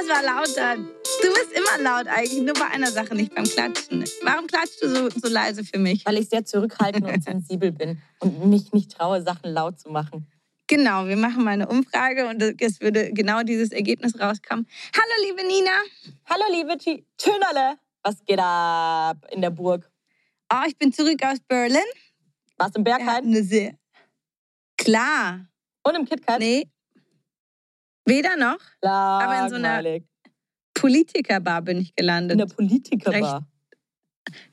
Das war lauter. Du bist immer laut eigentlich, nur bei einer Sache nicht, beim Klatschen. Warum klatschst du so, so leise für mich? Weil ich sehr zurückhaltend und sensibel bin und mich nicht traue, Sachen laut zu machen. Genau, wir machen mal eine Umfrage und es würde genau dieses Ergebnis rauskommen. Hallo, liebe Nina. Hallo, liebe Chi- Tschönerle. Was geht ab in der Burg? Oh, ich bin zurück aus Berlin. Warst du im Bergheim hatten eine sehr... Klar. und im KitKat? Nee. Weder noch. aber in so einer- Langweilig. Politikerbar bin ich in gelandet. der Politikerbar.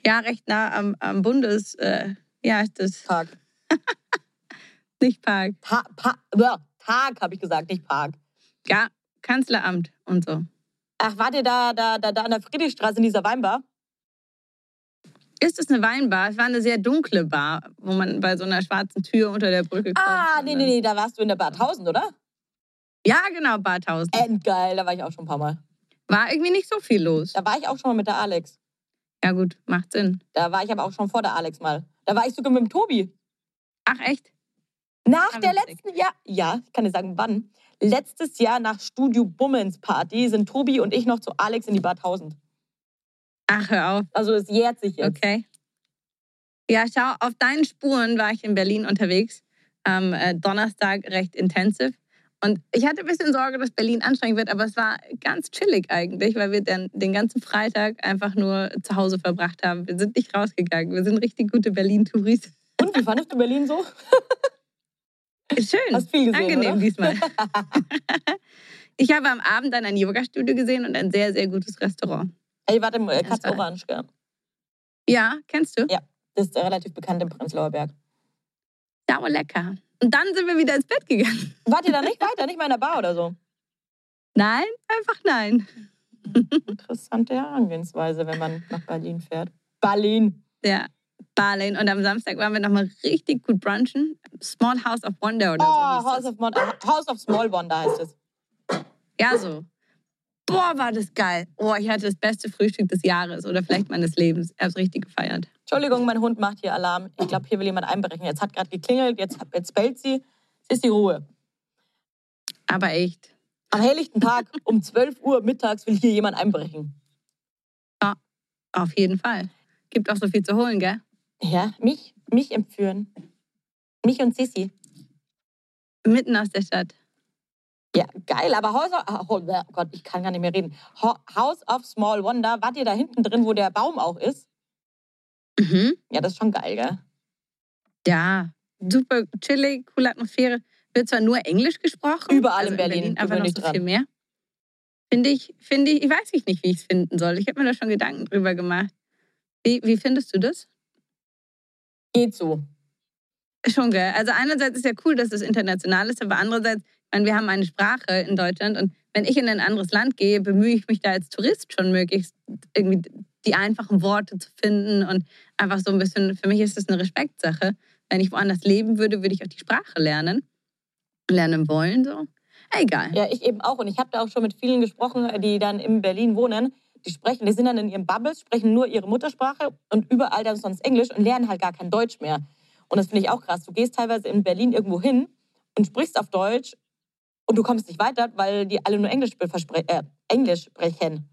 Ja, recht nah am, am Bundes... Äh, ja, ist das Park. nicht Park. Ta pa Bäh, Tag, habe ich gesagt, nicht Park. Ja, Kanzleramt und so. Ach, wart ihr da, da, da, da an der Friedrichstraße in dieser Weinbar? Ist es eine Weinbar? Es war eine sehr dunkle Bar, wo man bei so einer schwarzen Tür unter der Brücke kommt. Ah, nee, nee, nee, da warst du in der Bar 1000, oder? Ja, genau, Bar 1000. Endgeil, da war ich auch schon ein paar Mal. War irgendwie nicht so viel los. Da war ich auch schon mal mit der Alex. Ja, gut, macht Sinn. Da war ich aber auch schon vor der Alex mal. Da war ich sogar mit dem Tobi. Ach, echt? Nach Ah, der witzig. letzten Jahr, ja, ich kann dir sagen, wann. Letztes Jahr nach Studio Bummens Party sind Tobi und ich noch zu Alex in die Bar 1000. Ach, hör auf. Also es jährt sich jetzt. Okay. Ja, schau, auf deinen Spuren war ich in Berlin unterwegs. Am äh, Donnerstag recht intensiv. Und ich hatte ein bisschen Sorge, dass Berlin anstrengend wird, aber es war ganz chillig eigentlich, weil wir dann den ganzen Freitag einfach nur zu Hause verbracht haben. Wir sind nicht rausgegangen. Wir sind richtig gute Berlin-Touris. Und wie fandest du Berlin so? Schön. Hast viel gesehen, Angenehm oder? diesmal. ich habe am Abend dann ein Yoga-Studio gesehen und ein sehr, sehr gutes Restaurant. Ey, warte mal, Das Katz Orange, gell? Ja, kennst du? Ja. Das ist äh, relativ bekannt im Prenzlauer Berg. Sauer lecker. Und dann sind wir wieder ins Bett gegangen. Wart ihr da nicht weiter, nicht mal in der Bar oder so? Nein, einfach nein. Interessante Herangehensweise, wenn man nach Berlin fährt. Berlin. Ja, Berlin. Und am Samstag waren wir nochmal richtig gut brunchen. Small House of Wonder oder Oh, so. hieß House das. of, Mon House of Small Wonder heißt es. Ja, so. Boah, war das geil. Oh, ich hatte das beste Frühstück des Jahres oder vielleicht meines Lebens. Ich habe es richtig gefeiert. Entschuldigung, mein Hund macht hier Alarm. Ich glaube, hier will jemand einbrechen. Jetzt hat gerade geklingelt, jetzt, jetzt bellt sie. Jetzt ist die Ruhe. Aber echt. Am helllichten Tag um 12 Uhr mittags will hier jemand einbrechen. Auf jeden Fall. Gibt auch so viel zu holen, gell? Ja, mich, mich entführen. Mich und Sissi. Mitten aus der Stadt. Ja, geil, aber House of, ah, oh Gott, ich kann gar nicht mehr reden. Ho House of Small Wonder, wart ihr da hinten drin, wo der Baum auch ist? Mhm. Ja, das ist schon geil, gell? Ja, super chillig, coole Atmosphäre. Wird zwar nur Englisch gesprochen. Überall also in Berlin, einfach gewöhn noch so dran. viel mehr. Finde ich, finde ich, ich weiß nicht, wie ich es finden soll. Ich habe mir da schon Gedanken drüber gemacht. Wie, wie findest du das? Geht so. Schon, gell? Also einerseits ist ja cool, dass es international ist, aber andererseits, meine, wir haben eine Sprache in Deutschland und wenn ich in ein anderes Land gehe, bemühe ich mich da als Tourist schon möglichst irgendwie die einfachen Worte zu finden und einfach so ein bisschen, für mich ist das eine Respektsache. Wenn ich woanders leben würde, würde ich auch die Sprache lernen. Lernen wollen, so. Egal. Ja, ich eben auch. Und ich habe da auch schon mit vielen gesprochen, die dann in Berlin wohnen. Die sprechen, die sind dann in ihren Bubbles, sprechen nur ihre Muttersprache und überall dann sonst Englisch und lernen halt gar kein Deutsch mehr. Und das finde ich auch krass. Du gehst teilweise in Berlin irgendwo hin und sprichst auf Deutsch und du kommst nicht weiter, weil die alle nur Englisch, äh, Englisch sprechen.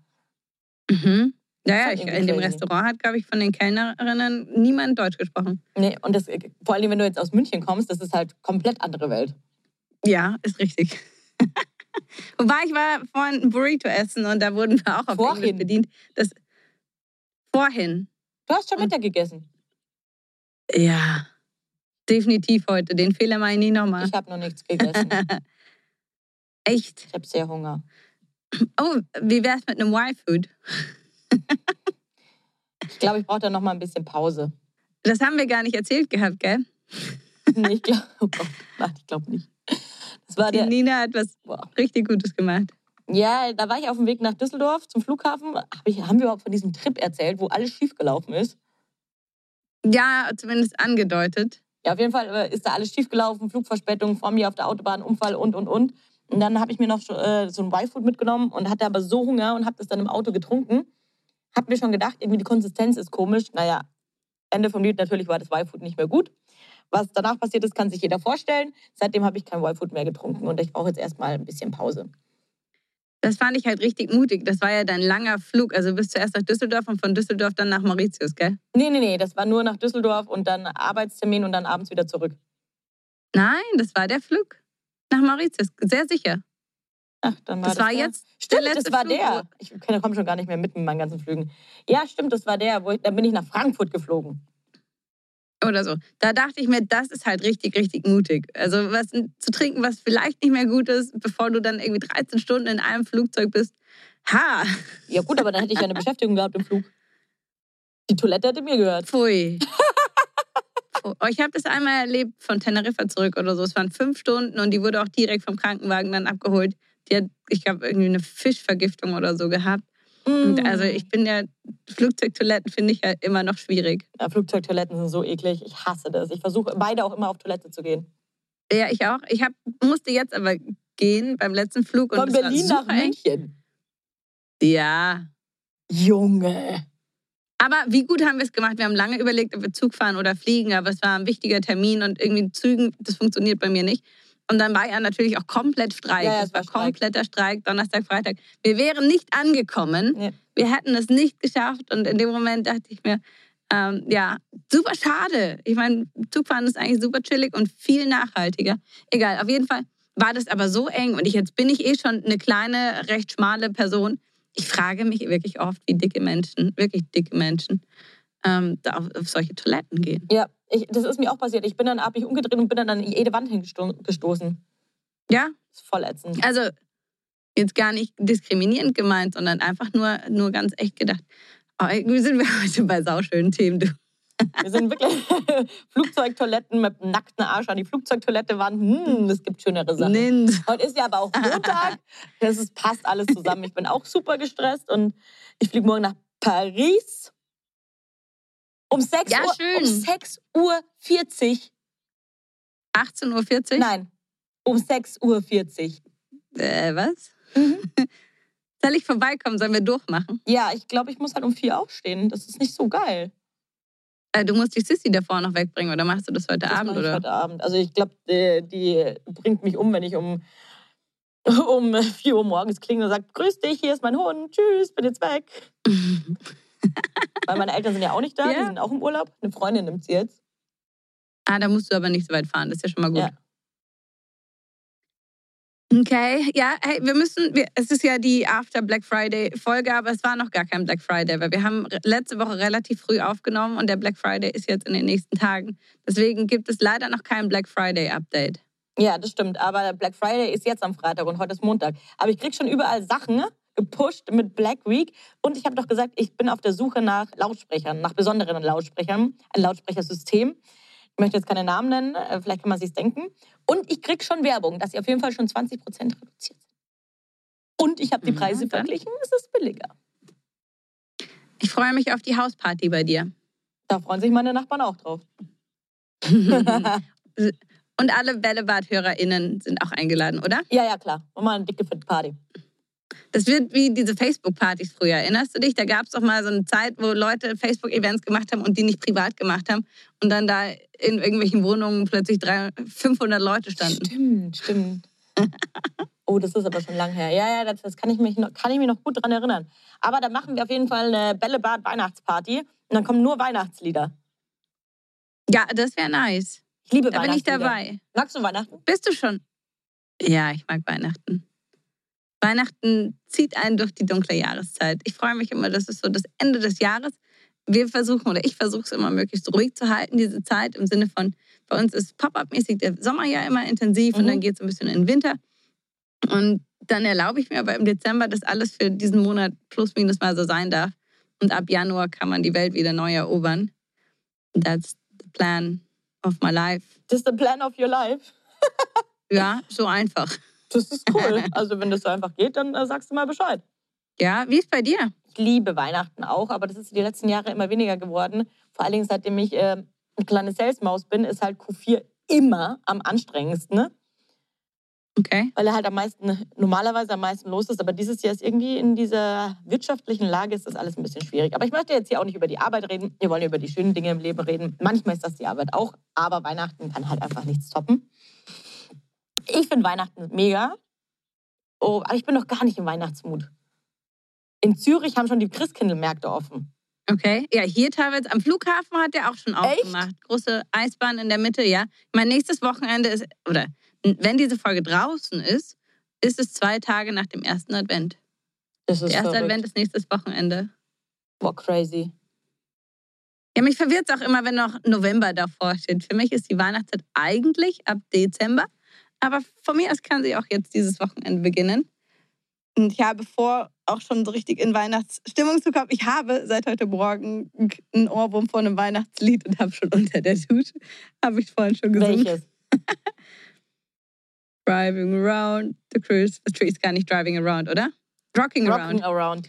Mhm. Ja, ja, Schon ich, in dem. Restaurant hat, glaube ich, von den Kellnerinnen niemand Deutsch gesprochen. Nee, und das, vor allem, wenn du jetzt aus München kommst, das ist halt komplett andere Welt. Ja, ist richtig. Wobei ich war vorhin ein Burrito essen und da wurden wir auch auf Vorhin? Englisch bedient. Das vorhin. Du hast schon Mittag gegessen. Ja, definitiv heute. Den Fehler mache ich nie nochmal. Ich habe noch nichts gegessen. Echt? Ich habe sehr Hunger. Oh, wie wär's mit einem Y-Food? Ich glaube, ich brauche da noch mal ein bisschen Pause. Das haben wir gar nicht erzählt gehabt, gell? Nee, ich glaube oh Gott, nein, ich glaube nicht. Das war Die der, Nina hat was Boah. richtig Gutes gemacht. ja, da war ich auf dem Weg nach Düsseldorf zum Flughafen. Hab ich, haben wir überhaupt von diesem Trip erzählt, wo alles schiefgelaufen ist? Ja, zumindest angedeutet. Ja, auf jeden Fall äh, ist da alles schiefgelaufen, Flugverspätung, vor mir auf der Autobahn, Unfall und, und, und. Und dann habe ich mir noch so, äh, so ein Y-Food mitgenommen und hatte aber so Hunger und habe das dann im Auto getrunken. Hab mir schon gedacht, irgendwie die Konsistenz ist komisch. Naja, Ende vom Lied, natürlich war das Y-Food nicht mehr gut. Was danach passiert ist, kann sich jeder vorstellen. Seitdem habe ich kein Y-Food mehr getrunken und ich brauche jetzt erstmal ein bisschen Pause. Das fand ich halt richtig mutig. Das war ja dein langer Flug. Also bist du erst nach Düsseldorf und von Düsseldorf dann nach Mauritius, gell? Nee, nee, nee, das war nur nach Düsseldorf und dann Arbeitstermin und dann abends wieder zurück. Nein, das war der Flug nach Mauritius. Sehr sicher. Ach, dann war Das war der. jetzt Stimmt, der das war Flug, der. Ich komme schon gar nicht mehr mit mit meinen ganzen Flügen. Ja, stimmt, das war der. Wo ich, dann bin ich nach Frankfurt geflogen. oder so. Da dachte ich mir, das ist halt richtig, richtig mutig. Also was zu trinken, was vielleicht nicht mehr gut ist, bevor du dann irgendwie 13 Stunden in einem Flugzeug bist. Ha, Ja gut, aber dann hätte ich ja eine Beschäftigung gehabt im Flug. Die Toilette hätte mir gehört. pfui. Oh, Ich habe das einmal erlebt von Teneriffa zurück oder so. Es waren fünf Stunden und die wurde auch direkt vom Krankenwagen dann abgeholt. Die hat, ich glaube, irgendwie eine Fischvergiftung oder so gehabt. Und Mm. also ich bin ja, Flugzeugtoiletten finde ich ja immer noch schwierig. Ja, Flugzeugtoiletten sind so eklig. Ich hasse das. Ich versuche beide auch immer auf Toilette zu gehen. Ja, ich auch. Ich hab, musste jetzt aber gehen beim letzten Flug. Und Von Berlin nach. München. Ja. Junge. Aber wie gut haben wir es gemacht? Wir haben lange überlegt, ob wir Zug fahren oder fliegen, aber es war ein wichtiger Termin und irgendwie Zügen, das funktioniert bei mir nicht. Und dann war ja natürlich auch komplett Streik. Ja, ja, es war Streik. kompletter Streik, Donnerstag, Freitag. Wir wären nicht angekommen. Nee. Wir hätten es nicht geschafft. Und in dem Moment dachte ich mir, ähm, ja, super schade. Ich meine, Zugfahren ist eigentlich super chillig und viel nachhaltiger. Egal, auf jeden Fall war das aber so eng. Und ich, jetzt bin ich eh schon eine kleine, recht schmale Person. Ich frage mich wirklich oft, wie dicke Menschen, wirklich dicke Menschen, ähm, da auf, auf solche Toiletten gehen. Ja, ich, das ist mir auch passiert. Ich bin dann, hab mich umgedreht und bin dann an jede Wand hingestoßen. Ja, Das ist voll ätzend. also jetzt gar nicht diskriminierend gemeint, sondern einfach nur, nur ganz echt gedacht. Oh, irgendwie sind wir heute bei sauschönen Themen, du. Wir sind wirklich Flugzeugtoiletten mit einem nackten Arsch an die Flugzeugtoilette waren. Hm, es gibt schönere Sachen. Nins. Heute ist ja aber auch Montag. Das ist, passt alles zusammen. Ich bin auch super gestresst und ich fliege morgen nach Paris. Um 6 Ja, Uhr. schön. Um 6 Uhr 40. 18.40 Uhr? Nein, um 6 Uhr 40. Äh, was? Mhm. Soll ich vorbeikommen? Sollen wir durchmachen? Ja, ich glaube, ich muss halt um 4 aufstehen. Das ist nicht so geil. Äh, du musst die Sissy davor noch wegbringen oder machst du das heute Das Abend? Oder? heute Abend. Also ich glaube, die, die bringt mich um, wenn ich um, um 4 Uhr morgens klinge und sagt, grüß dich, hier ist mein Hund, tschüss, bin jetzt weg. Weil meine Eltern sind ja auch nicht da, die Ja. sind auch im Urlaub. Eine Freundin nimmt sie jetzt. ah, da musst du aber nicht so weit fahren. Das ist ja schon mal gut. Ja. Okay, ja, hey, wir müssen, wir, es ist ja die After Black Friday Folge, aber es war noch gar kein Black Friday, weil wir haben letzte Woche relativ früh aufgenommen und der Black Friday ist jetzt in den nächsten Tagen. Deswegen gibt es leider noch kein Black Friday Update. Ja, das stimmt. Aber Black Friday ist jetzt am Freitag und heute ist Montag. Aber ich krieg schon überall Sachen gepusht mit Black Week. Und ich habe doch gesagt, ich bin auf der Suche nach Lautsprechern, nach besonderen Lautsprechern, ein Lautsprechersystem. Ich möchte jetzt keine Namen nennen, äh, vielleicht kann man sich's denken. Und ich krieg schon Werbung, dass sie auf jeden Fall schon 20 Prozent reduziert sind. Und ich habe die Mhm, Preise dann. verglichen, es ist billiger. Ich freue mich auf die Hausparty bei dir. Da freuen sich meine Nachbarn auch drauf. Und alle Bällebad-HörerInnen sind auch eingeladen, oder? ja, ja, klar. Und mal eine dicke Party. Das wird wie diese Facebook-Partys früher. Erinnerst du dich? Da gab es doch mal so eine Zeit, wo Leute Facebook-Events gemacht haben und die nicht privat gemacht haben und dann da in irgendwelchen Wohnungen plötzlich 300, 500 Leute standen. Stimmt, stimmt. oh, das ist aber schon lang her. Ja, ja, das, das kann, ich mich noch, kann ich mich noch gut dran erinnern. Aber da machen wir auf jeden Fall eine Bällebad-Weihnachtsparty und dann kommen nur Weihnachtslieder. Ja, das wäre nice. Ich liebe Da bin ich Weihnachtslieder. dabei. Magst du Weihnachten? Bist du schon? Ja, ich mag Weihnachten. Weihnachten zieht einen durch die dunkle Jahreszeit. Ich freue mich immer, das ist so das Ende des Jahres. Wir versuchen, oder ich versuche es immer möglichst ruhig zu halten, diese Zeit, im Sinne von, bei uns ist Pop-up-mäßig der Sommer ja immer intensiv und Mhm. dann geht es ein bisschen in den Winter. Und dann erlaube ich mir aber im Dezember, dass alles für diesen Monat plus minus mal so sein darf. Und ab Januar kann man die Welt wieder neu erobern. That's the plan of my life. Ist the plan of your life. Ja, so einfach. Das ist cool. Also wenn das so einfach geht, dann äh, sagst du mal Bescheid. Ja, wie ist bei dir? Ich liebe Weihnachten auch, aber das ist die letzten Jahre immer weniger geworden. Vor allen Dingen, seitdem ich äh, eine kleine Salesmaus bin, ist halt Q4 immer am anstrengendsten. Ne? Okay. weil er halt am meisten, normalerweise am meisten los ist. Aber dieses Jahr ist irgendwie in dieser wirtschaftlichen Lage ist das alles ein bisschen schwierig. Aber ich möchte jetzt hier auch nicht über die Arbeit reden. Wir wollen ja über die schönen Dinge im Leben reden. Manchmal ist das die Arbeit auch, aber Weihnachten kann halt einfach nichts toppen. Ich finde Weihnachten mega. Oh, aber ich bin noch gar nicht im Weihnachtsmut. In Zürich haben schon die Christkindlmärkte offen. Okay. Ja, hier teilweise am Flughafen hat der auch schon aufgemacht. Große Eisbahn in der Mitte, ja. Mein nächstes Wochenende ist, oder wenn diese Folge draußen ist, ist es zwei Tage nach dem ersten Advent. Das ist Der erste verrückt. Advent ist nächstes Wochenende. Boah, crazy. Ja, mich verwirrt es auch immer, wenn noch November davor steht. Für mich ist die Weihnachtszeit eigentlich ab Dezember. Aber von mir aus kann sie auch jetzt dieses Wochenende beginnen. Und ich habe vor, auch schon so richtig in Weihnachtsstimmung zu kommen. Ich habe seit heute Morgen einen Ohrwurm von einem Weihnachtslied und habe schon unter der Dusche, habe ich vorhin schon gesungen. Welches? Driving around the Christmas tree. Ist gar nicht driving around, oder? Rocking around. Rocking around.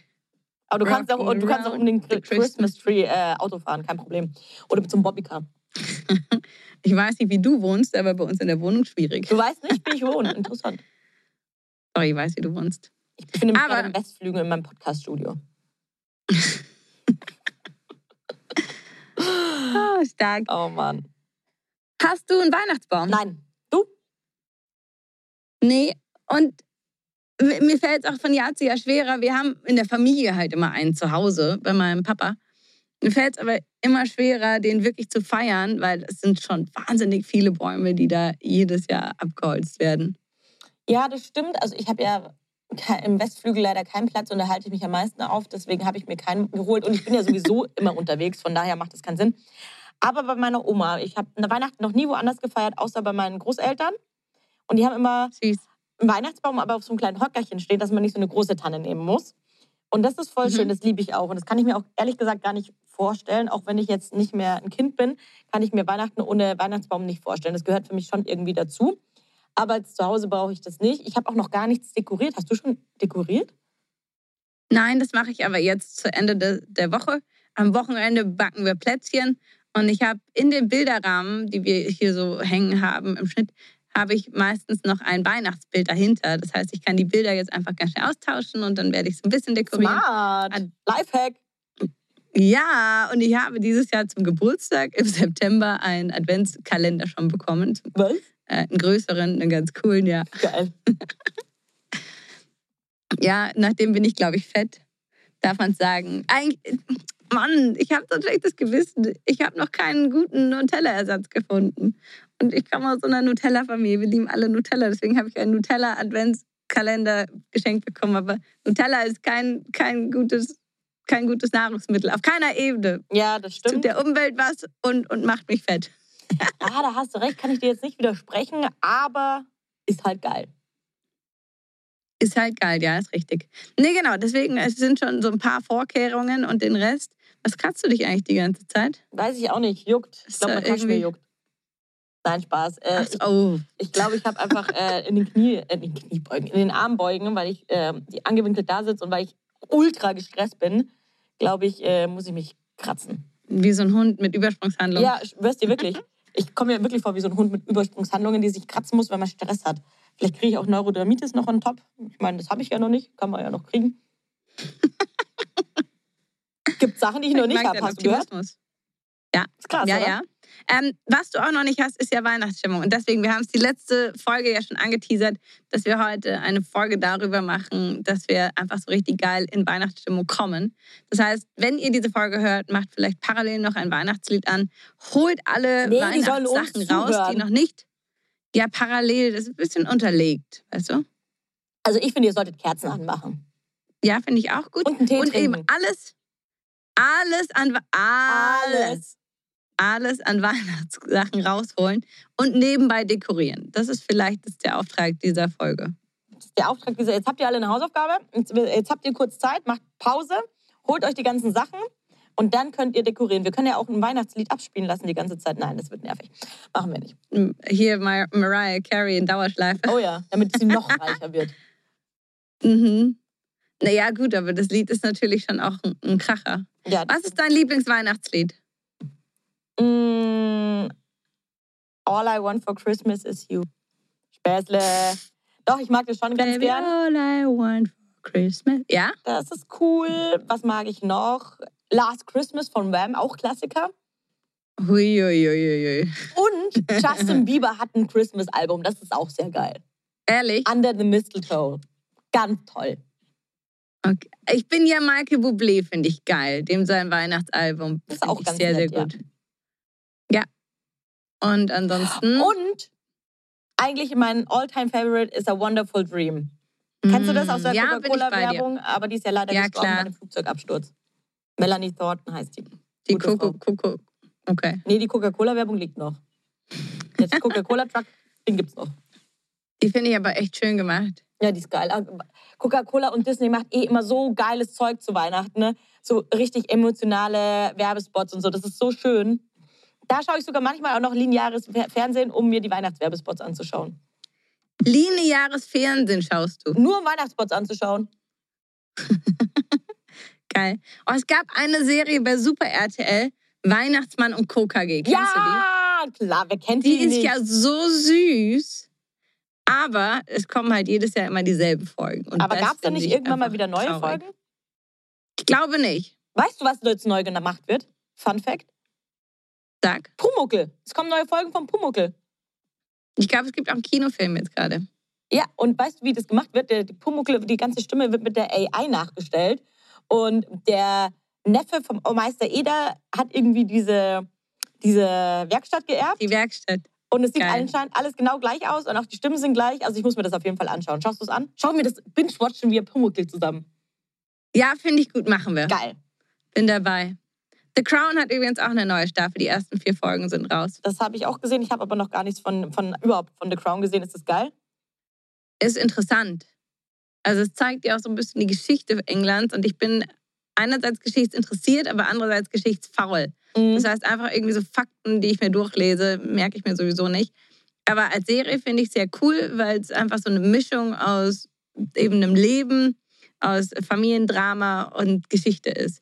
Aber du kannst, auch, du kannst auch um den the Christmas Tree äh, Auto fahren, kein Problem. Oder mit so einem Bobbycar. Ich weiß nicht, wie du wohnst, aber bei uns in der Wohnung schwierig. Du weißt nicht, wie ich wohne. Interessant. Sorry, ich weiß, wie du wohnst. Ich befinde mich Aber- gerade im Westflügel in meinem Podcast-Studio. Ah, stark. Oh Mann. Hast du einen Weihnachtsbaum? Nein. Du? Nee. Und mir fällt es auch von Jahr zu Jahr schwerer. Wir haben in der Familie halt immer einen zu Hause bei meinem Papa. Mir fällt es aber immer schwerer, den wirklich zu feiern, weil es sind schon wahnsinnig viele Bäume, die da jedes Jahr abgeholzt werden. Ja, das stimmt. Also ich habe ja im Westflügel leider keinen Platz und da halte ich mich am meisten auf. Deswegen habe ich mir keinen geholt. Und ich bin ja sowieso immer unterwegs, von daher macht das keinen Sinn. Aber bei meiner Oma, ich habe Weihnachten noch nie woanders gefeiert, außer bei meinen Großeltern. Und die haben immer Süß. einen Weihnachtsbaum, aber auf so einem kleinen Hockerchen steht, dass man nicht so eine große Tanne nehmen muss. Und das ist voll Mhm. schön, das liebe ich auch. Und das kann ich mir auch ehrlich gesagt gar nicht vorstellen. Auch wenn ich jetzt nicht mehr ein Kind bin, kann ich mir Weihnachten ohne Weihnachtsbaum nicht vorstellen. Das gehört für mich schon irgendwie dazu. Aber zu Hause brauche ich das nicht. Ich habe auch noch gar nichts dekoriert. Hast du schon dekoriert? Nein, das mache ich aber jetzt zu Ende de, der Woche. Am Wochenende backen wir Plätzchen. Und ich habe in den Bilderrahmen, die wir hier so hängen haben im Schnitt, habe ich meistens noch ein Weihnachtsbild dahinter. Das heißt, ich kann die Bilder jetzt einfach ganz schnell austauschen und dann werde ich es ein bisschen dekorieren. Smart. Lifehack. Ja, und ich habe dieses Jahr zum Geburtstag im September einen Adventskalender schon bekommen. Was? Äh, einen größeren, einen ganz coolen, ja. Geil. Ja, nachdem bin ich, glaube ich, fett. Darf man sagen. Eigentlich, Mann, ich habe so ein schlechtes Gewissen. Ich habe noch keinen guten Nutella-Ersatz gefunden. Und ich komme aus so einer Nutella-Familie. Wir lieben alle Nutella. Deswegen habe ich einen Nutella-Adventskalender geschenkt bekommen. Aber Nutella ist kein, kein, gutes, kein gutes Nahrungsmittel. Auf keiner Ebene. Ja, das Tut stimmt. der Umwelt was und, und macht mich fett. Ah, da hast du recht. Kann ich dir jetzt nicht widersprechen. Aber ist halt geil. Ist halt geil, ja, ist richtig. Nee, genau. Deswegen, es sind schon so ein paar Vorkehrungen und den Rest. Was kratzt du dich eigentlich die ganze Zeit? Weiß ich auch nicht. Juckt. Ich glaube, mein Kaschmir irgendwie- juckt. Nein, Spaß. Äh, Ach oh. Ich glaube, ich habe einfach äh, in den Knie, äh, in den Kniebeugen, in den Armbeugen, weil ich äh, die angewinkelt da sitze und weil ich ultra gestresst bin, glaube ich, äh, muss ich mich kratzen. Wie so ein Hund mit Übersprungshandlung. Ja, schwör's dir wirklich. Ich komme mir wirklich vor wie so ein Hund mit Übersprungshandlungen, die sich kratzen muss, weil man Stress hat. Vielleicht kriege ich auch Neurodermitis noch on top. Ich meine, das habe ich ja noch nicht. Kann man ja noch kriegen. Gibt Sachen, die ich noch nicht habe. Hast du gehört? Optimismus. Ist krass, ja, oder? ja. Ähm, was du auch noch nicht hast, ist ja Weihnachtsstimmung. Und deswegen, wir haben es die letzte Folge ja schon angeteasert, dass wir heute eine Folge darüber machen, dass wir einfach so richtig geil in Weihnachtsstimmung kommen. Das heißt, wenn ihr diese Folge hört, macht vielleicht parallel noch ein Weihnachtslied an, holt alle Nee, Weihnachtssachen raus, die noch nicht. Ja, parallel, das ist ein bisschen unterlegt, weißt du? Also ich finde, ihr solltet Kerzen anmachen. Ja, finde ich auch gut. Und einen Tee Und eben alles, alles an Wa- alles, alles an Weihnachtssachen rausholen und nebenbei dekorieren. Das ist vielleicht ist der Auftrag dieser Folge. Der Auftrag dieser. Jetzt habt ihr alle eine Hausaufgabe. Jetzt, jetzt habt ihr kurz Zeit, macht Pause, holt euch die ganzen Sachen, Und dann könnt ihr dekorieren. Wir können ja auch ein Weihnachtslied abspielen lassen die ganze Zeit. Nein, das wird nervig. Machen wir nicht. Hier Mar Mariah Carey in Dauerschleife. Oh ja, damit sie noch reicher wird. Mhm. Naja, gut, aber das Lied ist natürlich schon auch ein, ein Kracher. Ja, Was ist dein Lieblingsweihnachtslied? Mm, all I want for Christmas is you. Späßle. Doch, ich mag das schon ganz Baby, gern. all I want for Christmas. Ja? Das ist cool. Was mag ich noch? Last Christmas von Wham, auch Klassiker. Huiuiuiui. Und Justin Bieber hat ein Christmas-Album. Das ist auch sehr geil. Ehrlich? Under the Mistletoe. Ganz toll. Okay. Ich bin ja Michael Bublé, finde ich geil. Dem sein Weihnachtsalbum. Das ist auch ganz sehr, nett, sehr gut. Ja. Und ansonsten. Und eigentlich mein All-Time-Favorite ist A Wonderful Dream. Kennst du das aus der Mm, ja. Coca-Cola-Werbung? Aber die ist ja leider Ja, gestorben bei einem Flugzeugabsturz. Melanie Thornton heißt die. Die Coco. Coco. Okay. Nee, die Coca-Cola-Werbung liegt noch. Jetzt Coca-Cola-Truck, den gibt's noch. Die finde ich aber echt schön gemacht. Ja, die ist geil. Ah, Coca-Cola und Disney macht eh immer so geiles Zeug zu Weihnachten. Ne? So richtig emotionale Werbespots und so. Das ist so schön. Da schaue ich sogar manchmal auch noch lineares Fer- Fernsehen, um mir die Weihnachtswerbespots anzuschauen. Lineares Fernsehen schaust du. Nur um Weihnachtsspots anzuschauen. Geil. Oh, es gab eine Serie bei Super RTL, Weihnachtsmann und KKG. Kennst ja, klar, wer kennt du die? die, Die ist nicht? ja so süß. Aber es kommen halt jedes Jahr immer dieselben Folgen. Und Aber gab es da nicht ich irgendwann mal wieder neue traurig. Folgen? Ich glaube nicht. Weißt du, was jetzt neu gemacht wird? Fun Fact. Sag. Pumuckel. Es kommen neue Folgen vom Pumuckel. Ich glaube, es gibt auch einen Kinofilm jetzt gerade. Ja, und weißt du, wie das gemacht wird? Der die Pumuckl, die ganze Stimme wird mit der AI nachgestellt. Und der Neffe vom Meister Eder hat irgendwie diese, diese Werkstatt geerbt. Die Werkstatt. Und es sieht Geil. anscheinend alles genau gleich aus und auch die Stimmen sind gleich. Also ich muss mir das auf jeden Fall anschauen. Schaust du es an? Schauen wir das Binge-Watchen wir Pumuckl zusammen. Ja, finde ich gut, machen wir. Geil. Bin dabei. The Crown hat übrigens auch eine neue Staffel. Die ersten vier Folgen sind raus. Das habe ich auch gesehen. Ich habe aber noch gar nichts von, von überhaupt von The Crown gesehen. Ist das geil? Ist interessant. Also es zeigt ja auch so ein bisschen die Geschichte Englands. Und ich bin einerseits geschichtsinteressiert, aber andererseits geschichtsfaul. Mhm. Das heißt, einfach irgendwie so Fakten, die ich mir durchlese, merke ich mir sowieso nicht. Aber als Serie finde ich sehr cool, weil es einfach so eine Mischung aus eben einem Leben, aus Familiendrama und Geschichte ist.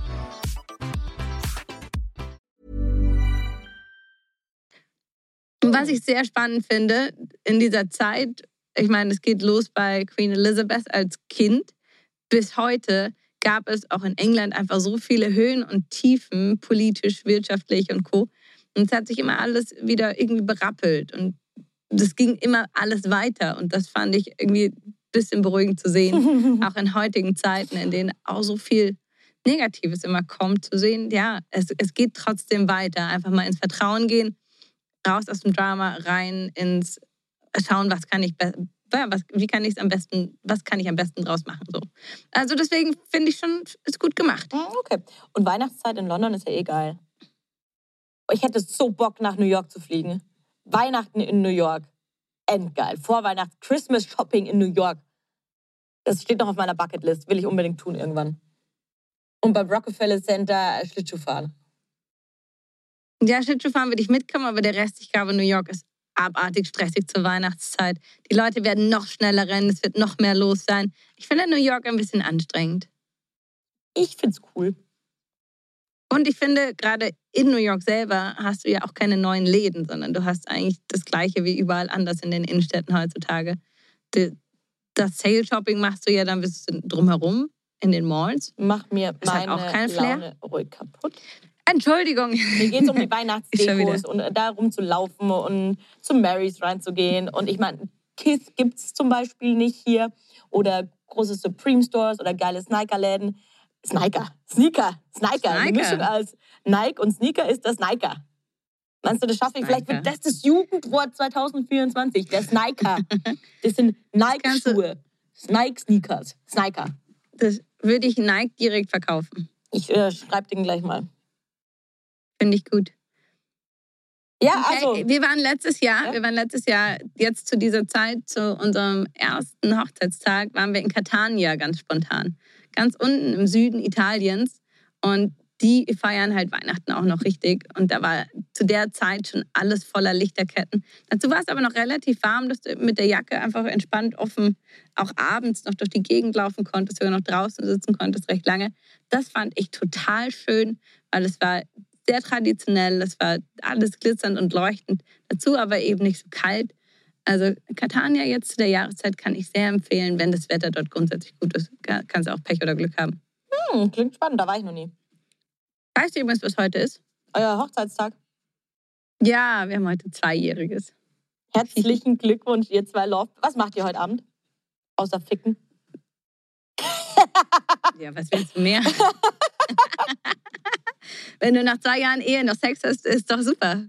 Was ich sehr spannend finde in dieser Zeit, ich meine, es geht los bei Queen Elizabeth als Kind. Bis heute gab es auch in England einfach so viele Höhen und Tiefen, politisch, wirtschaftlich und co. Und es hat sich immer alles wieder irgendwie berappelt. Und das ging immer alles weiter. Und das fand ich irgendwie ein bisschen beruhigend zu sehen. auch in heutigen Zeiten, in denen auch so viel Negatives immer kommt, zu sehen, ja, es, es geht trotzdem weiter. Einfach mal ins Vertrauen gehen, raus aus dem Drama, rein ins Schauen, was kann ich, was, wie kann ich es am besten, was kann ich am besten draus machen. So. Also deswegen finde ich schon, ist gut gemacht. Hm, Okay. Und Weihnachtszeit in London ist ja eh geil. Ich hätte so Bock, nach New York zu fliegen. Weihnachten in New York. Endgeil. Vorweihnachts Christmas Shopping in New York. Das steht noch auf meiner Bucketlist. Will ich unbedingt tun irgendwann. Und beim Rockefeller Center Schlittschuh fahren. Ja, Schlittschuhfahren würde ich mitkommen, aber der Rest, ich glaube, New York ist abartig stressig zur Weihnachtszeit. Die Leute werden noch schneller rennen, es wird noch mehr los sein. Ich finde New York ein bisschen anstrengend. Ich find's cool. Und ich finde, gerade in New York selber hast du ja auch keine neuen Läden, sondern du hast eigentlich das Gleiche wie überall anders in den Innenstädten heutzutage. Das Sale-Shopping machst du ja dann bis drumherum in den Malls. Mach mir Das hat meine auch keinen Flair. Laune ruhig kaputt. Entschuldigung. Mir geht es um die Weihnachtsdekos und äh, darum zu laufen und zu Marys reinzugehen. Und ich meine, Kiss gibt es zum Beispiel nicht hier oder große Supreme Stores oder geile Sneakerläden. Sniker. Sneaker. Sniker. Die Sniker. Mischung als Nike und Sneaker ist der Sniker. Meinst du, das schaffe ich? Vielleicht wird das das Jugendwort 2024. Der Sniker. Das sind Nike-Schuhe. Nike-Sneakers. Sniker. Das würde ich Nike direkt verkaufen. Ich äh, schreibe den gleich mal. Finde ich gut. Ja, Okay, also. wir waren letztes Jahr, Ja. wir waren letztes Jahr jetzt zu dieser Zeit, zu unserem ersten Hochzeitstag, waren wir in Catania ganz spontan. Ganz unten im Süden Italiens. Und die feiern halt Weihnachten auch noch richtig. Und da war zu der Zeit schon alles voller Lichterketten. Dazu war es aber noch relativ warm, dass du mit der Jacke einfach entspannt offen auch abends noch durch die Gegend laufen konntest, sogar noch draußen sitzen konntest, recht lange. Das fand ich total schön, weil es war sehr traditionell, es war alles glitzernd und leuchtend. Dazu aber eben nicht so kalt. Also Catania jetzt zu der Jahreszeit kann ich sehr empfehlen, wenn das Wetter dort grundsätzlich gut ist. Ka- Kannst du auch Pech oder Glück haben. Hm, klingt spannend, da war ich noch nie. Weißt du übrigens, was heute ist? Euer Hochzeitstag. Ja, wir haben heute Zweijähriges. Herzlichen Glückwunsch, ihr zwei Love. Was macht ihr heute Abend? Außer ficken. Ja, was willst du mehr? wenn du nach zwei Jahren Ehe noch Sex hast, ist doch super.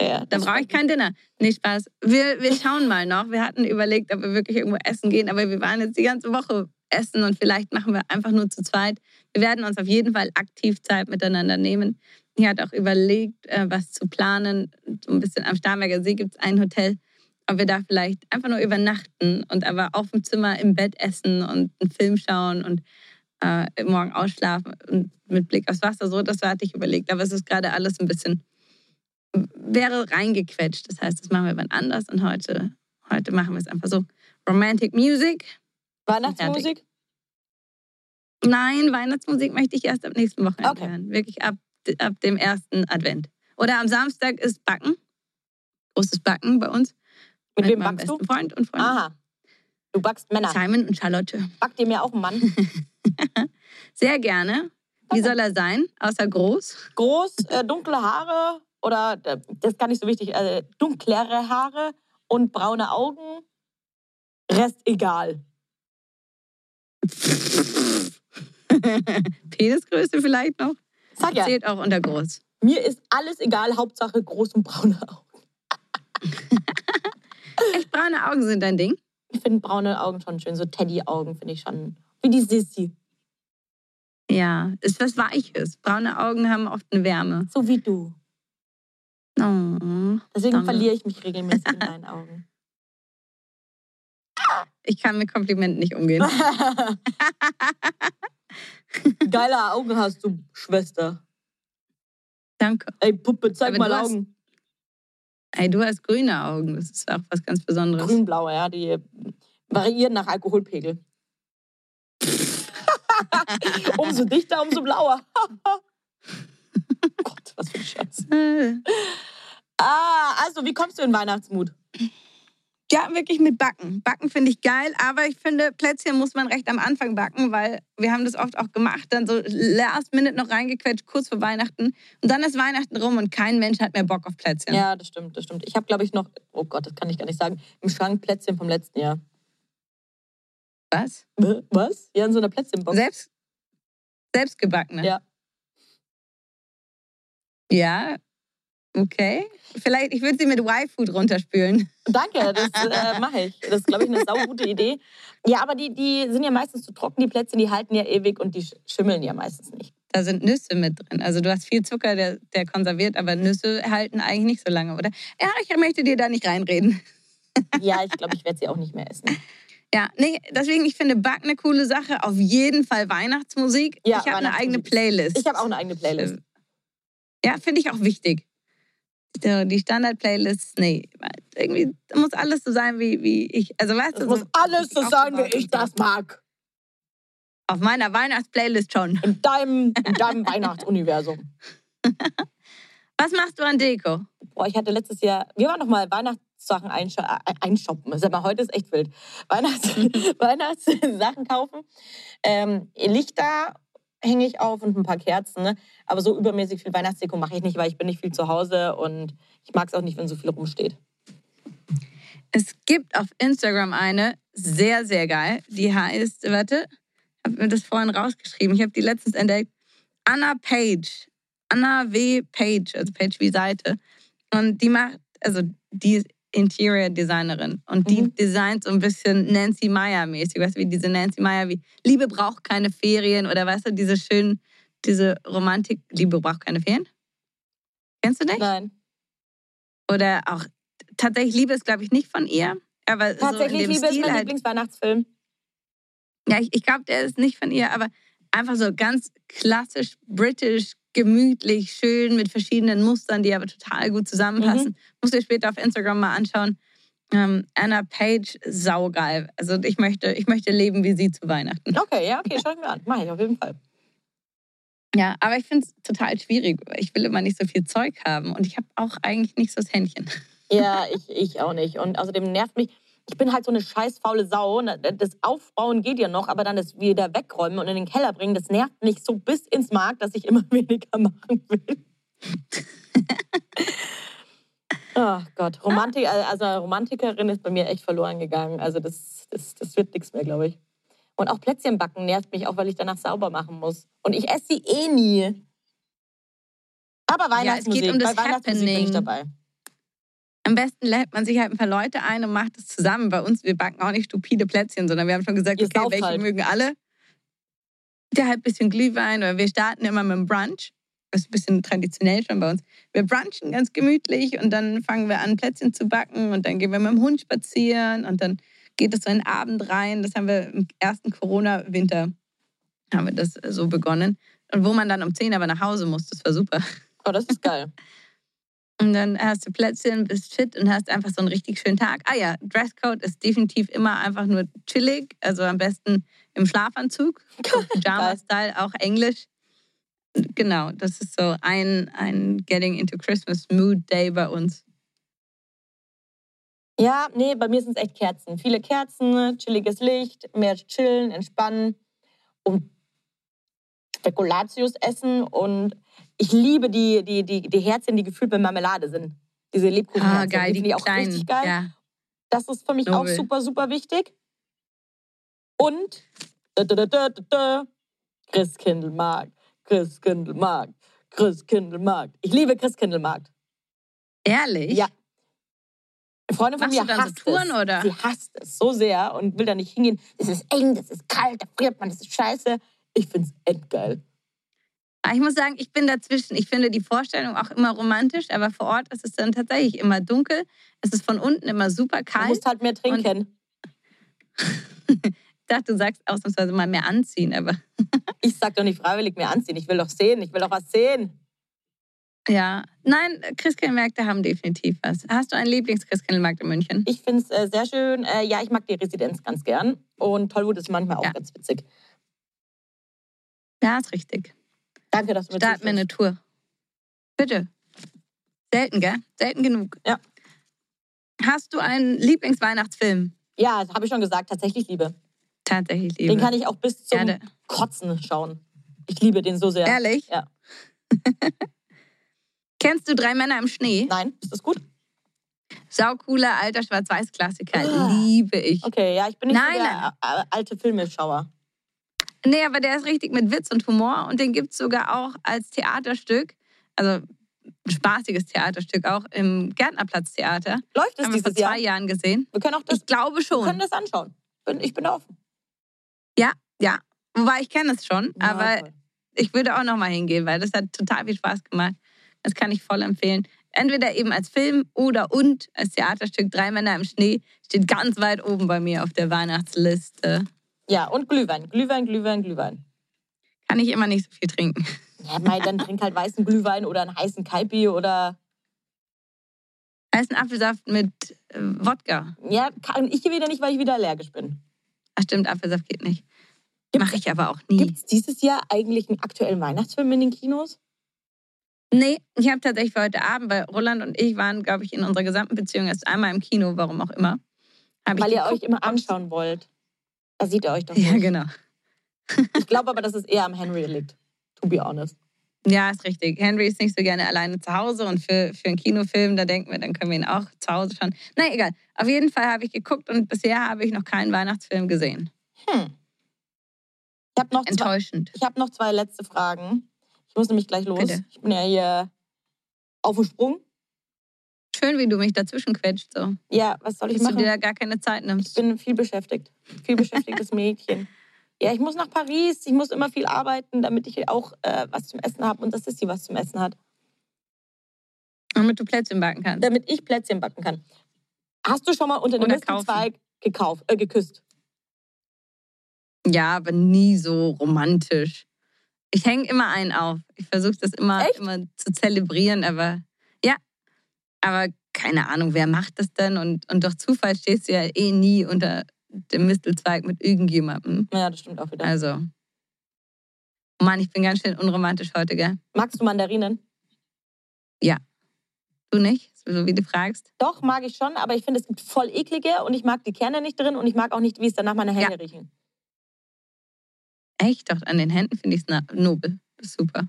Ja, Dann brauche ich kein Dinner. Nee, Spaß. Wir, wir schauen mal noch. Wir hatten überlegt, ob wir wirklich irgendwo essen gehen, aber wir waren jetzt die ganze Woche essen und vielleicht machen wir einfach nur zu zweit. Wir werden uns auf jeden Fall aktiv Zeit miteinander nehmen. Ich hatte auch überlegt, äh, was zu planen. So ein bisschen am Starnberger See gibt es ein Hotel, ob wir da vielleicht einfach nur übernachten und aber auf dem Zimmer im Bett essen und einen Film schauen und äh, morgen ausschlafen und mit Blick aufs Wasser. So, das hatte ich überlegt. Aber es ist gerade alles ein bisschen wäre reingequetscht. Das heißt, das machen wir wann anders und heute, heute machen wir es einfach so. Romantic Music. Weihnachtsmusik? Nein, Weihnachtsmusik möchte ich erst ab nächsten Wochenende Okay. hören. Wirklich ab, ab dem ersten Advent. Oder am Samstag ist Backen. Großes Backen bei uns. Mit wem meinem backst du? Freund und Freundin. Aha. Du backst Männer. Simon und Charlotte. Backt ihr mir auch einen Mann? Sehr gerne. Wie soll er sein? Außer groß? Groß, äh, dunkle Haare oder, äh, das ist gar nicht so wichtig, äh, dunklere Haare und braune Augen. Rest egal. Penisgröße vielleicht noch? Sag ja, Zählt auch unter groß. mir ist alles egal, Hauptsache groß und braune Augen. Echt braune Augen sind dein Ding? Ich finde braune Augen schon schön, so Teddy-Augen finde ich schon. Wie die Sissi, Ja, ist was Weiches. Braune Augen haben oft eine Wärme. so wie du. Oh, Deswegen Danke. verliere ich mich regelmäßig in deinen Augen. ich kann mit Komplimenten nicht umgehen. Geile Augen hast du, Schwester. Danke. Ey, Puppe, zeig Aber mal du hast- Augen. Ey, du hast grüne Augen. Das ist auch was ganz Besonderes. Grünblaue, ja, die variieren nach Alkoholpegel. Umso dichter, umso blauer. Gott, was für ein Schatz. Äh, Ah, also, wie kommst du in Weihnachtsmut? Ja, wirklich mit Backen. Backen finde ich geil, aber ich finde, Plätzchen muss man recht am Anfang backen, weil wir haben das oft auch gemacht, dann so last minute noch reingequetscht, kurz vor Weihnachten. Und dann ist Weihnachten rum und kein Mensch hat mehr Bock auf Plätzchen. Ja, das stimmt, das stimmt. Ich habe, glaube ich, noch, oh Gott, das kann ich gar nicht sagen, im Schrank Plätzchen vom letzten Jahr. Was? Was? Ja, in so einer Plätzchenbox. Selbst, selbstgebackene? Ja. Ja, okay. Vielleicht, ich würde sie mit Y-Food runterspülen. Danke, das äh, mache ich. Das ist, glaube ich, eine saugute Idee. Ja, aber die, die sind ja meistens zu trocken, die Plätzchen, die halten ja ewig und die sch- schimmeln ja meistens nicht. Da sind Nüsse mit drin. Also du hast viel Zucker, der, der konserviert, aber Nüsse halten eigentlich nicht so lange, oder? Ja, ich möchte dir da nicht reinreden. Ja, ich glaube, ich werde sie auch nicht mehr essen. Ja, nee, deswegen, ich finde Backen eine coole Sache. Auf jeden Fall Weihnachtsmusik. Ja, ich habe eine eigene. Playlist. Ich habe auch eine eigene Playlist. Ja, finde ich auch wichtig. So, die Standard-Playlist, nee, irgendwie muss alles so sein, wie, wie ich. Also weißt Es du, muss so- alles so sein, wie ich das mag. Auf meiner Weihnachtsplaylist schon. In deinem, in deinem Weihnachtsuniversum. Was machst du an Deko? Boah, ich hatte letztes Jahr, wir waren noch mal Weihnachtssachen einsho äh, einshoppen. Sag mal, heute ist echt wild. Weihnachts Weihnachtssachen kaufen. Ähm, Lichter hänge ich auf und ein paar Kerzen. Ne? Aber so übermäßig viel Weihnachtsdeko mache ich nicht, weil ich bin nicht viel zu Hause und ich mag es auch nicht, wenn so viel rumsteht. Es gibt auf Instagram eine, sehr, sehr geil, die heißt, warte, habe mir das vorhin rausgeschrieben. Ich habe die letztens entdeckt. Anna Page. Anna W. Page, also Page wie Seite. Und die macht, also die ist Interior Designerin. Und die Mhm. designt so ein bisschen Nancy Meyer mäßig. Weißt du, wie diese Nancy Meyer, wie Liebe braucht keine Ferien oder weißt du, diese schönen, diese Romantik, Liebe braucht keine Ferien? Kennst du nicht? Nein. Oder auch, tatsächlich Liebe ist, glaube ich, nicht von ihr. Aber Tatsächlich so Liebe ist Stil mein halt, Lieblingsweihnachtsfilm. Ja, ich, ich glaube, der ist nicht von ihr, aber einfach so ganz klassisch britisch, gemütlich, schön mit verschiedenen Mustern, die aber total gut zusammenpassen. Mhm. Musst du später auf Instagram mal anschauen. Ähm, Anna Page, saugeil. Also ich möchte, ich möchte leben wie sie zu Weihnachten. Okay, ja, okay, schau ich mir an. Mach ich auf jeden Fall. Ja, aber ich finde es total schwierig. Ich will immer nicht so viel Zeug haben und ich habe auch eigentlich nicht so das Händchen. Ja, ich, ich auch nicht. Und außerdem nervt mich, ich bin halt so eine scheiß faule Sau. Das Aufbauen geht ja noch, aber dann das wieder wegräumen und in den Keller bringen, das nervt mich so bis ins Mark, dass ich immer weniger machen will. Ach Gott, Romantik, also Romantikerin ist bei mir echt verloren gegangen. Also das, das, das wird nichts mehr, glaube ich. Und auch Plätzchen backen nervt mich auch, weil ich danach sauber machen muss. Und ich esse sie eh nie. Aber Ja, es geht Weihnachtsmusik, um das bei Weihnachtsmusik bin ich Happening. dabei. Am besten lädt man sich halt ein paar Leute ein und macht es zusammen. Bei uns, wir backen auch nicht stupide Plätzchen, sondern wir haben schon gesagt, Ihr okay, welche halt. mögen alle? Der halt ein bisschen Glühwein oder wir starten immer mit dem Brunch. Das ist ein bisschen traditionell schon bei uns. Wir brunchen ganz gemütlich und dann fangen wir an, Plätzchen zu backen und dann gehen wir mit dem Hund spazieren und dann geht es so in den Abend rein. Das haben wir im ersten Corona-Winter haben wir das so begonnen. Und wo man dann um 10 aber nach Hause muss, das war super. Oh, das ist geil. Und dann hast du Plätzchen, bist fit und hast einfach so einen richtig schönen Tag. Ah ja, Dresscode ist definitiv immer einfach nur chillig, also am besten im Schlafanzug, Pyjama-Style, auch Englisch. Genau, das ist so ein, ein Getting into Christmas Mood Day bei uns. Ja, nee, bei mir sind es echt Kerzen. Viele Kerzen, chilliges Licht, mehr chillen, entspannen und Spekulatius essen. Und ich liebe die, die, die, die Herzchen, die gefüllt mit Marmelade sind. Diese Lebkuchenherzchen. Ah, geil, die die, finde ich auch kleinen. richtig geil. Ja. Das ist für mich Nobel. auch super, super wichtig. Und Christkindlmarkt, Christkindlmarkt, Christkindlmarkt. Ich liebe Christkindlmarkt. Ehrlich? Ja. Eine Freundin von Machst mir dann so hasst Touren, es. oder? Sie hasst es so sehr und will da nicht hingehen. Es ist eng, das ist kalt, da friert man, das ist scheiße. Ich finde es endgeil. Ich muss sagen, ich bin dazwischen. Ich finde die Vorstellung auch immer romantisch, aber vor Ort ist es dann tatsächlich immer dunkel. Es ist von unten immer super Du kalt. musst halt mehr trinken. Ich dachte, du sagst ausnahmsweise mal mehr anziehen, aber Ich sag doch nicht freiwillig mehr anziehen. Ich will doch sehen. Ich will doch was sehen. ja. Nein, Christkindlmärkte haben definitiv was. Hast du einen Lieblings-Christkindlmarkt in München? Ich finde es äh, sehr schön. Äh, ja, ich mag die Residenz ganz gern. Und Tollwut ist manchmal auch Ja. ganz witzig. Ja, ist richtig. Danke, dass du mir Starten wir eine. Tour. Bitte. Selten, gell? Selten genug. Ja. Hast du einen Lieblingsweihnachtsfilm? Ja, habe ich schon gesagt. Tatsächlich liebe. Tatsächlich Den liebe. kann ich auch bis zum der- Kotzen schauen. Ich liebe den so sehr. Ehrlich? Ja. Kennst du Drei Männer im Schnee? Nein, ist das gut? Saucooler, alter Schwarz-Weiß-Klassiker. Ah. Liebe ich. Okay, ja, ich bin nicht Nein, so der äh, alte Filmeschauer. Nee, aber der ist richtig mit Witz und Humor und den gibt es sogar auch als Theaterstück. Also ein spaßiges Theaterstück, auch im Gärtnerplatztheater. Läuft es Haben wir vor dieses Jahr? zwei Jahren gesehen. Wir können auch das, Ich glaube wir können schon. das anschauen. Bin, ich bin offen. Ja, wobei ich kenne es schon, Ja, aber toll. ich würde auch noch mal hingehen, weil das hat total viel Spaß gemacht. Das kann ich voll empfehlen. Entweder eben als Film oder und als Theaterstück Drei Männer im Schnee steht ganz weit oben bei mir auf der Weihnachtsliste. Ja, und Glühwein. Glühwein, Glühwein, Glühwein. Kann ich immer nicht so viel trinken. Ja, mei, dann trink halt weißen Glühwein oder einen heißen Kaipi oder. Heißen Apfelsaft mit äh, Wodka. Ja, kann ich wieder nicht, weil ich wieder allergisch bin. Ach stimmt, Apfelsaft geht nicht. Mache ich aber auch nie. Gibt es dieses Jahr eigentlich einen aktuellen Weihnachtsfilm in den Kinos? Nee, ich habe tatsächlich für heute Abend, weil Roland und ich waren, glaube ich, in unserer gesamten Beziehung erst einmal im Kino, warum auch immer. Weil ihr geguckt, euch immer anschauen wollt. Da seht ihr euch doch Ja, nicht. genau. Ich glaube aber, dass es eher am Henry liegt. To be honest. Ja, ist richtig. Henry ist nicht so gerne alleine zu Hause und für, für einen Kinofilm, da denken wir, dann können wir ihn auch zu Hause schauen. Na egal. Auf jeden Fall habe ich geguckt und bisher habe ich noch keinen Weihnachtsfilm gesehen. Hm. Ich habe noch, zwei- enttäuschend. ich hab noch zwei letzte Fragen. Ich muss nämlich gleich los. Bitte. Ich bin ja hier auf dem Sprung. Schön, wie du mich dazwischen quetscht. So. Ja, was soll ich Dass du machen? dir da gar keine Zeit Ich nimmst. bin viel beschäftigt. Viel beschäftigtes Mädchen. Ja, ich muss nach Paris. Ich muss immer viel arbeiten, damit ich auch äh, was zum Essen habe und dass Sissy was zum Essen hat. Damit du Plätzchen backen kannst. Damit ich Plätzchen backen kann. Hast du schon mal unter dem. Mistelzweig gekauft, äh, geküsst? Ja, aber nie so romantisch. Ich hänge immer einen auf. Ich versuche das immer, Echt? immer zu zelebrieren, aber ja. Aber keine Ahnung, wer macht das denn? Und, und durch Zufall stehst du ja eh nie unter dem Mistelzweig mit irgendjemandem. Ja, das stimmt auch wieder. Also. Mann, ich bin ganz schön unromantisch heute, gell? Magst du Mandarinen? Du nicht? So wie du fragst. Doch, mag ich schon, aber ich finde, es gibt voll eklige und ich mag die Kerne nicht drin und ich mag auch nicht, wie es danach meine Hände Ja. riechen. Echt? Doch, an den Händen finde ich es nobel. Das ist super.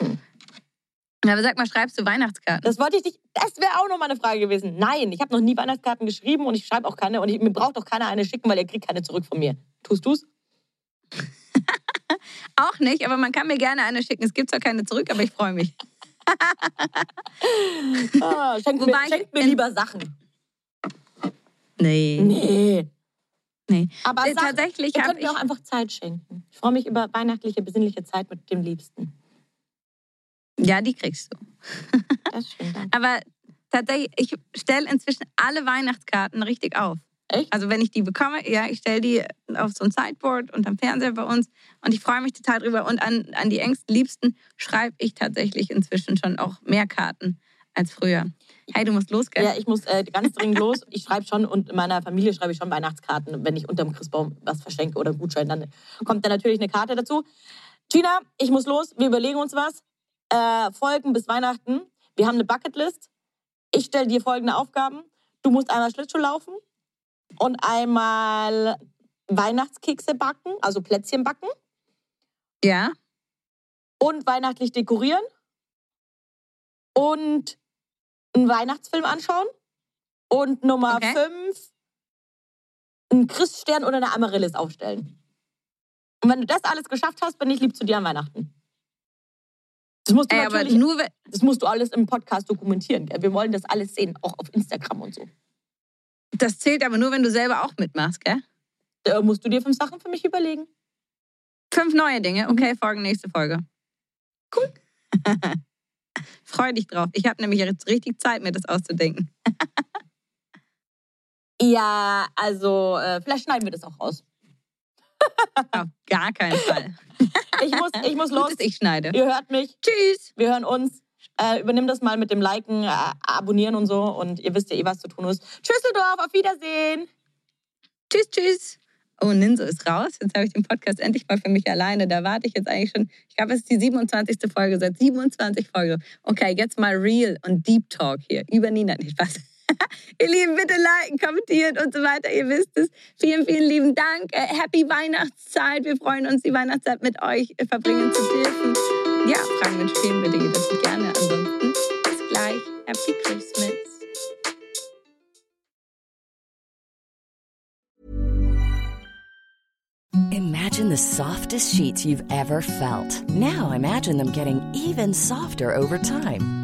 Hm. Aber sag mal, schreibst du Weihnachtskarten? Das wollte ich dich, das wäre auch noch mal eine Frage gewesen. Nein, ich habe noch nie Weihnachtskarten geschrieben und ich schreibe auch keine und ich, mir braucht auch keiner eine schicken, weil ihr kriegt keine zurück von mir. Tust du's? Auch nicht, aber man kann mir gerne eine schicken. Es gibt zwar keine zurück, aber ich freue mich. Ah, schenkt Wobei mir, ich schenkt mir lieber Sachen. Nee. Nee. Nee. Aber Äh, Sachen, tatsächlich ihr habe könnt ich. mir auch einfach Zeit schenken. Ich freue mich über weihnachtliche, besinnliche Zeit mit dem Liebsten. Ja, die kriegst du. Das ist schön. Aber tatsächlich, ich stelle inzwischen alle Weihnachtskarten richtig auf. Echt? Also wenn ich die bekomme, ja, ich stelle die auf so ein Sideboard unterm Fernseher bei uns und ich freue mich total drüber. Und an, an die engsten Liebsten schreibe ich tatsächlich inzwischen schon auch mehr Karten als früher. Hey, du musst los, gell? Ja, ich muss äh, ganz dringend los. Ich schreibe schon und in meiner Familie schreibe ich schon Weihnachtskarten. Wenn ich unterm Christbaum was verschenke oder einen Gutschein, dann kommt da natürlich eine Karte dazu. Gina, ich muss los. Wir überlegen uns was. Äh, Folgen bis Weihnachten. Wir haben eine Bucketlist. Ich stelle dir folgende Aufgaben. Du musst einmal Schlittschuh laufen und einmal Weihnachtskekse backen, also Plätzchen backen Ja? und weihnachtlich dekorieren und einen Weihnachtsfilm anschauen und Nummer Okay. 5 einen Christstern oder eine Amaryllis aufstellen. Und wenn du das alles geschafft hast, bin ich lieb zu dir an Weihnachten. Das musst du Ey, natürlich, nur, das musst du alles im Podcast dokumentieren. Gell? Wir wollen das alles sehen, auch auf Instagram und so. das zählt aber nur, wenn du selber auch mitmachst, gell? Da musst du dir fünf Sachen für mich überlegen. Fünf neue Dinge. Okay, folgen nächste Folge. Cool. Freu dich drauf. Ich habe nämlich jetzt richtig Zeit, mir das auszudenken. Ja, also äh, vielleicht schneiden wir das auch raus. Auf gar keinen Fall. Ich muss, ich muss Gut, los. dass ich schneide. Ihr hört mich. Tschüss. Wir hören uns. Äh, übernimm das mal mit dem Liken, äh, Abonnieren und so. Und ihr wisst ja eh, was zu tun ist. Tschüsseldorf, auf Wiedersehen. Tschüss, tschüss. Oh, Ninso ist raus. Jetzt habe ich den Podcast endlich mal für mich alleine. Da warte ich jetzt eigentlich schon. Ich glaube, es ist die 27. Folge. Seit 27 Folgen. Okay, jetzt mal Real und Deep Talk hier. Über Nina. Nicht Spaß. ihr Lieben, bitte liken, kommentiert und so weiter. Ihr wisst es. Vielen, vielen lieben Dank. Äh, Happy Weihnachtszeit. Wir freuen uns, die Weihnachtszeit mit euch äh, verbringen zu dürfen. Ja, Fragen und spielen bitte jederzeit gerne. Ansonsten bis gleich. Happy Christmas. Imagine the softest sheets you've ever felt. Now imagine them getting even softer over time.